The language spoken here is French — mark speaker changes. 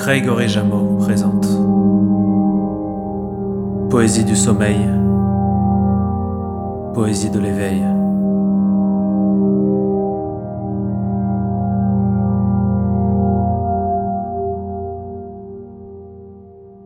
Speaker 1: Craig Orejamo présente. Poésie du sommeil. Poésie de l'éveil.